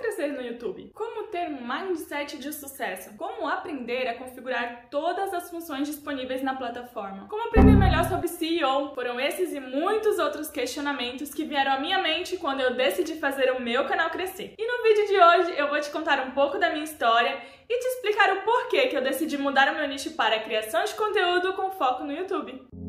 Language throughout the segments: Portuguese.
crescer no YouTube? Como ter um mindset de sucesso? Como aprender a configurar todas as funções disponíveis na plataforma? Como aprender melhor sobre SEO? Foram esses e muitos outros questionamentos que vieram à minha mente quando eu decidi fazer o meu canal crescer. E no vídeo de hoje eu vou te contar um pouco da minha história e te explicar o porquê que eu decidi mudar o meu nicho para a criação de conteúdo com foco no YouTube.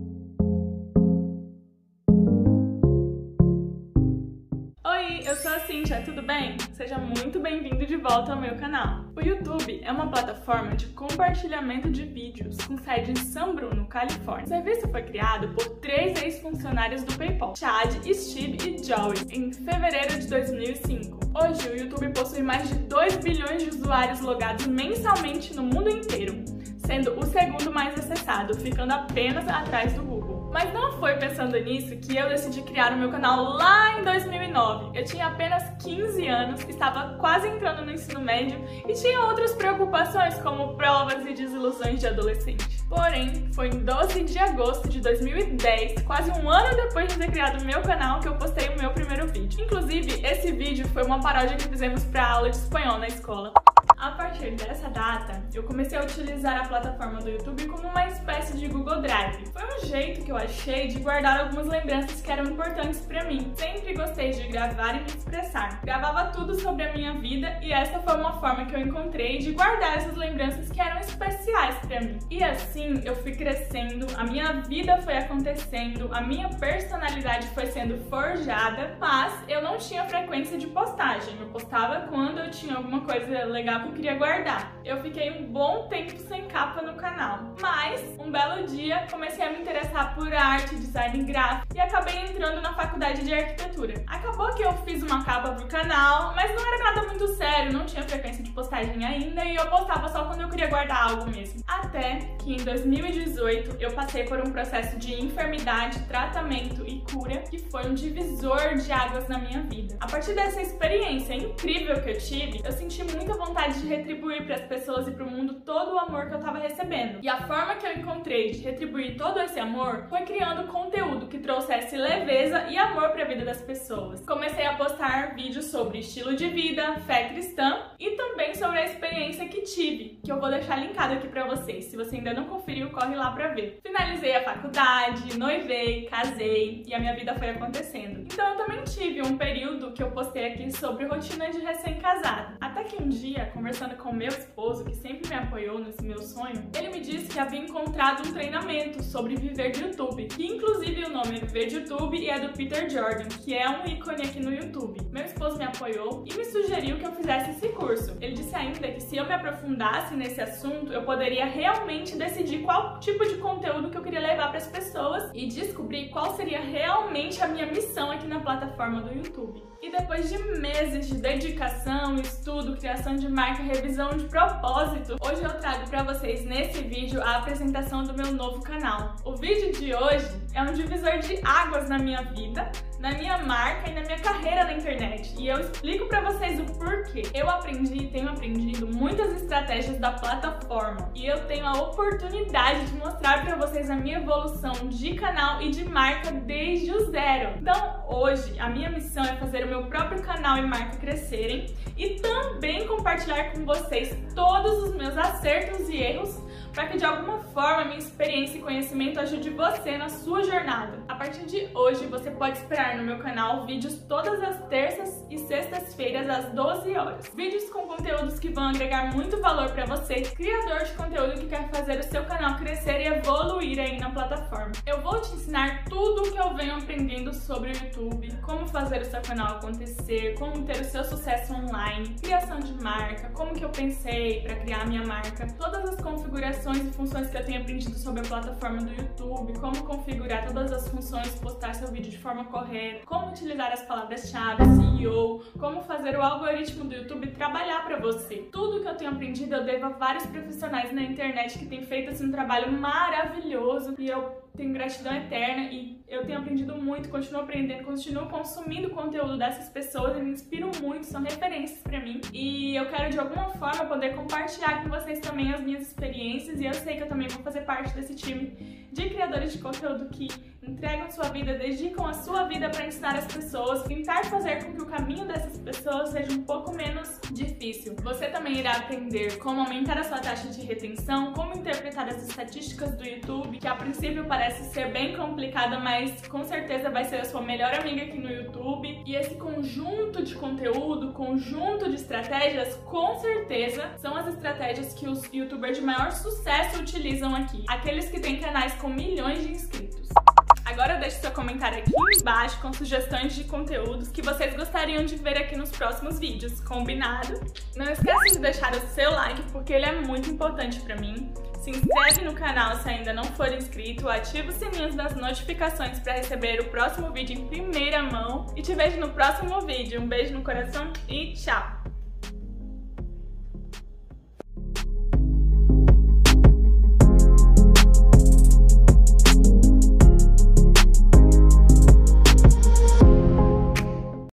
Sou a Cintia, tudo bem? Seja muito bem-vindo de volta ao meu canal. O YouTube é uma plataforma de compartilhamento de vídeos com sede em São Bruno, Califórnia. O serviço foi criado por três ex-funcionários do PayPal, Chad, Steve e Joey, em fevereiro de 2005. Hoje, o YouTube possui mais de 2 bilhões de usuários logados mensalmente no mundo inteiro, sendo o segundo mais acessado, ficando apenas atrás do Google. Mas não foi pensando nisso que eu decidi criar o meu canal lá em 2009. Eu tinha apenas 15 anos, estava quase entrando no ensino médio e tinha outras preocupações como provas e desilusões de adolescente. Porém, foi em 12 de agosto de 2010, quase um ano depois de ter criado o meu canal, que eu postei o meu primeiro vídeo. Inclusive, esse vídeo foi uma paródia que fizemos para aula de espanhol na escola. A partir dessa data, eu comecei a utilizar a plataforma do YouTube como uma espécie de Google Drive. Foi um jeito que eu achei de guardar algumas lembranças que eram importantes para mim. Sempre gostei de gravar e me expressar. Gravava tudo sobre a minha vida e essa foi uma forma que eu encontrei de guardar essas lembranças que eram especiais para mim. E assim eu fui crescendo, a minha vida foi acontecendo, a minha personalidade foi sendo forjada, mas eu não tinha frequência de postagem. Eu postava quando eu tinha alguma coisa legal eu queria guardar. Eu fiquei um bom tempo sem capa no canal, mas um belo dia comecei a me interessar por arte, design gráfico e acabei entrando na faculdade de arquitetura. Acabou que eu fiz uma capa pro canal, mas não era nada muito sério, não tinha frequência de postagem ainda e eu postava só quando eu queria guardar algo mesmo. Até que em 2018 eu passei por um processo de enfermidade, tratamento e cura que foi um divisor de águas na minha vida. A partir dessa experiência incrível que eu tive, eu senti muita vontade de retribuir para pessoas e para o mundo todo o amor que eu estava recebendo. E a forma que eu encontrei de retribuir todo esse amor foi criando conteúdo que trouxesse leveza e amor para a vida das pessoas. Comecei a postar vídeos sobre estilo de vida, fé cristã e também sobre a experiência que tive, que eu vou deixar linkado aqui para vocês. Se você ainda não conferiu, corre lá para ver. Finalizei a faculdade, noivei, casei e a minha vida foi acontecendo. Então eu também tive um período que eu postei aqui sobre rotina de recém-casado. Até que um dia, conversando conversando com meu esposo, que sempre apoiou nesse meu sonho, ele me disse que havia encontrado um treinamento sobre viver de YouTube, que inclusive o nome é Viver de YouTube e é do Peter Jordan, que é um ícone aqui no YouTube. Meu esposo me apoiou e me sugeriu que eu fizesse esse curso. Ele disse ainda que se eu me aprofundasse nesse assunto, eu poderia realmente decidir qual tipo de conteúdo que eu queria levar para as pessoas e descobrir qual seria realmente a minha missão aqui na plataforma do YouTube. E depois de meses de dedicação, estudo, criação de marca revisão de propósito. Hoje eu trago para vocês nesse vídeo a apresentação do meu novo canal. O vídeo de hoje é um divisor de águas na minha vida, na minha marca e na minha carreira na internet. E eu explico para vocês o porquê. Eu aprendi e tenho aprendido muitas estratégias da plataforma e eu tenho a oportunidade de mostrar para vocês a minha evolução de canal e de marca desde o zero. Então, hoje a minha missão é fazer o meu próprio canal e marca crescerem e também compartilhar com vocês todos os meus acertos e erros para que de alguma forma minha experiência e conhecimento ajude você na sua jornada. A partir de hoje você pode esperar no meu canal vídeos todas as terças e sextas-feiras às 12 horas. Vídeos com conteúdos que vão agregar muito valor para você, criador de conteúdo que quer fazer o seu canal crescer e evoluir aí na plataforma. Eu vou te ensinar tudo o que eu venho aprendendo sobre o YouTube, como fazer o seu canal acontecer, como ter o seu sucesso online, criação de marca, como que eu pensei para criar a minha marca, todas as configurações configurações e funções que eu tenho aprendido sobre a plataforma do YouTube, como configurar todas as funções, postar seu vídeo de forma correta, como utilizar as palavras-chave, SEO, como fazer o algoritmo do YouTube trabalhar para você. Tudo que eu tenho aprendido eu devo a vários profissionais na internet que têm feito assim, um trabalho maravilhoso e eu tenho gratidão eterna e eu tenho aprendido muito, continuo aprendendo, continuo consumindo conteúdo dessas pessoas e me inspiram muito, são referências para mim. E eu quero de alguma forma poder compartilhar com vocês também as minhas experiências e eu sei que eu também vou fazer parte desse time de criadores de conteúdo que entregam sua vida, dedicam a sua vida para ensinar as pessoas, tentar fazer com que o caminho dessas pessoas seja um pouco menos exercício, você também irá aprender como aumentar a sua taxa de retenção, como interpretar as estatísticas do YouTube, que a princípio parece ser bem complicada, mas com certeza vai ser a sua melhor amiga aqui no YouTube. E esse conjunto de conteúdo, conjunto de estratégias, com certeza são as estratégias que os youtubers de maior sucesso utilizam aqui. Aqueles que têm canais com milhões de inscritos. Agora deixe seu comentário aqui embaixo com sugestões de conteúdos que vocês gostariam de ver aqui nos próximos vídeos, combinado? Não esqueça de deixar o seu like porque ele é muito importante para mim. Se inscreve no canal se ainda não for inscrito, ativa o sininho das notificações para receber o próximo vídeo em primeira mão e te vejo no próximo vídeo. Um beijo no coração e tchau!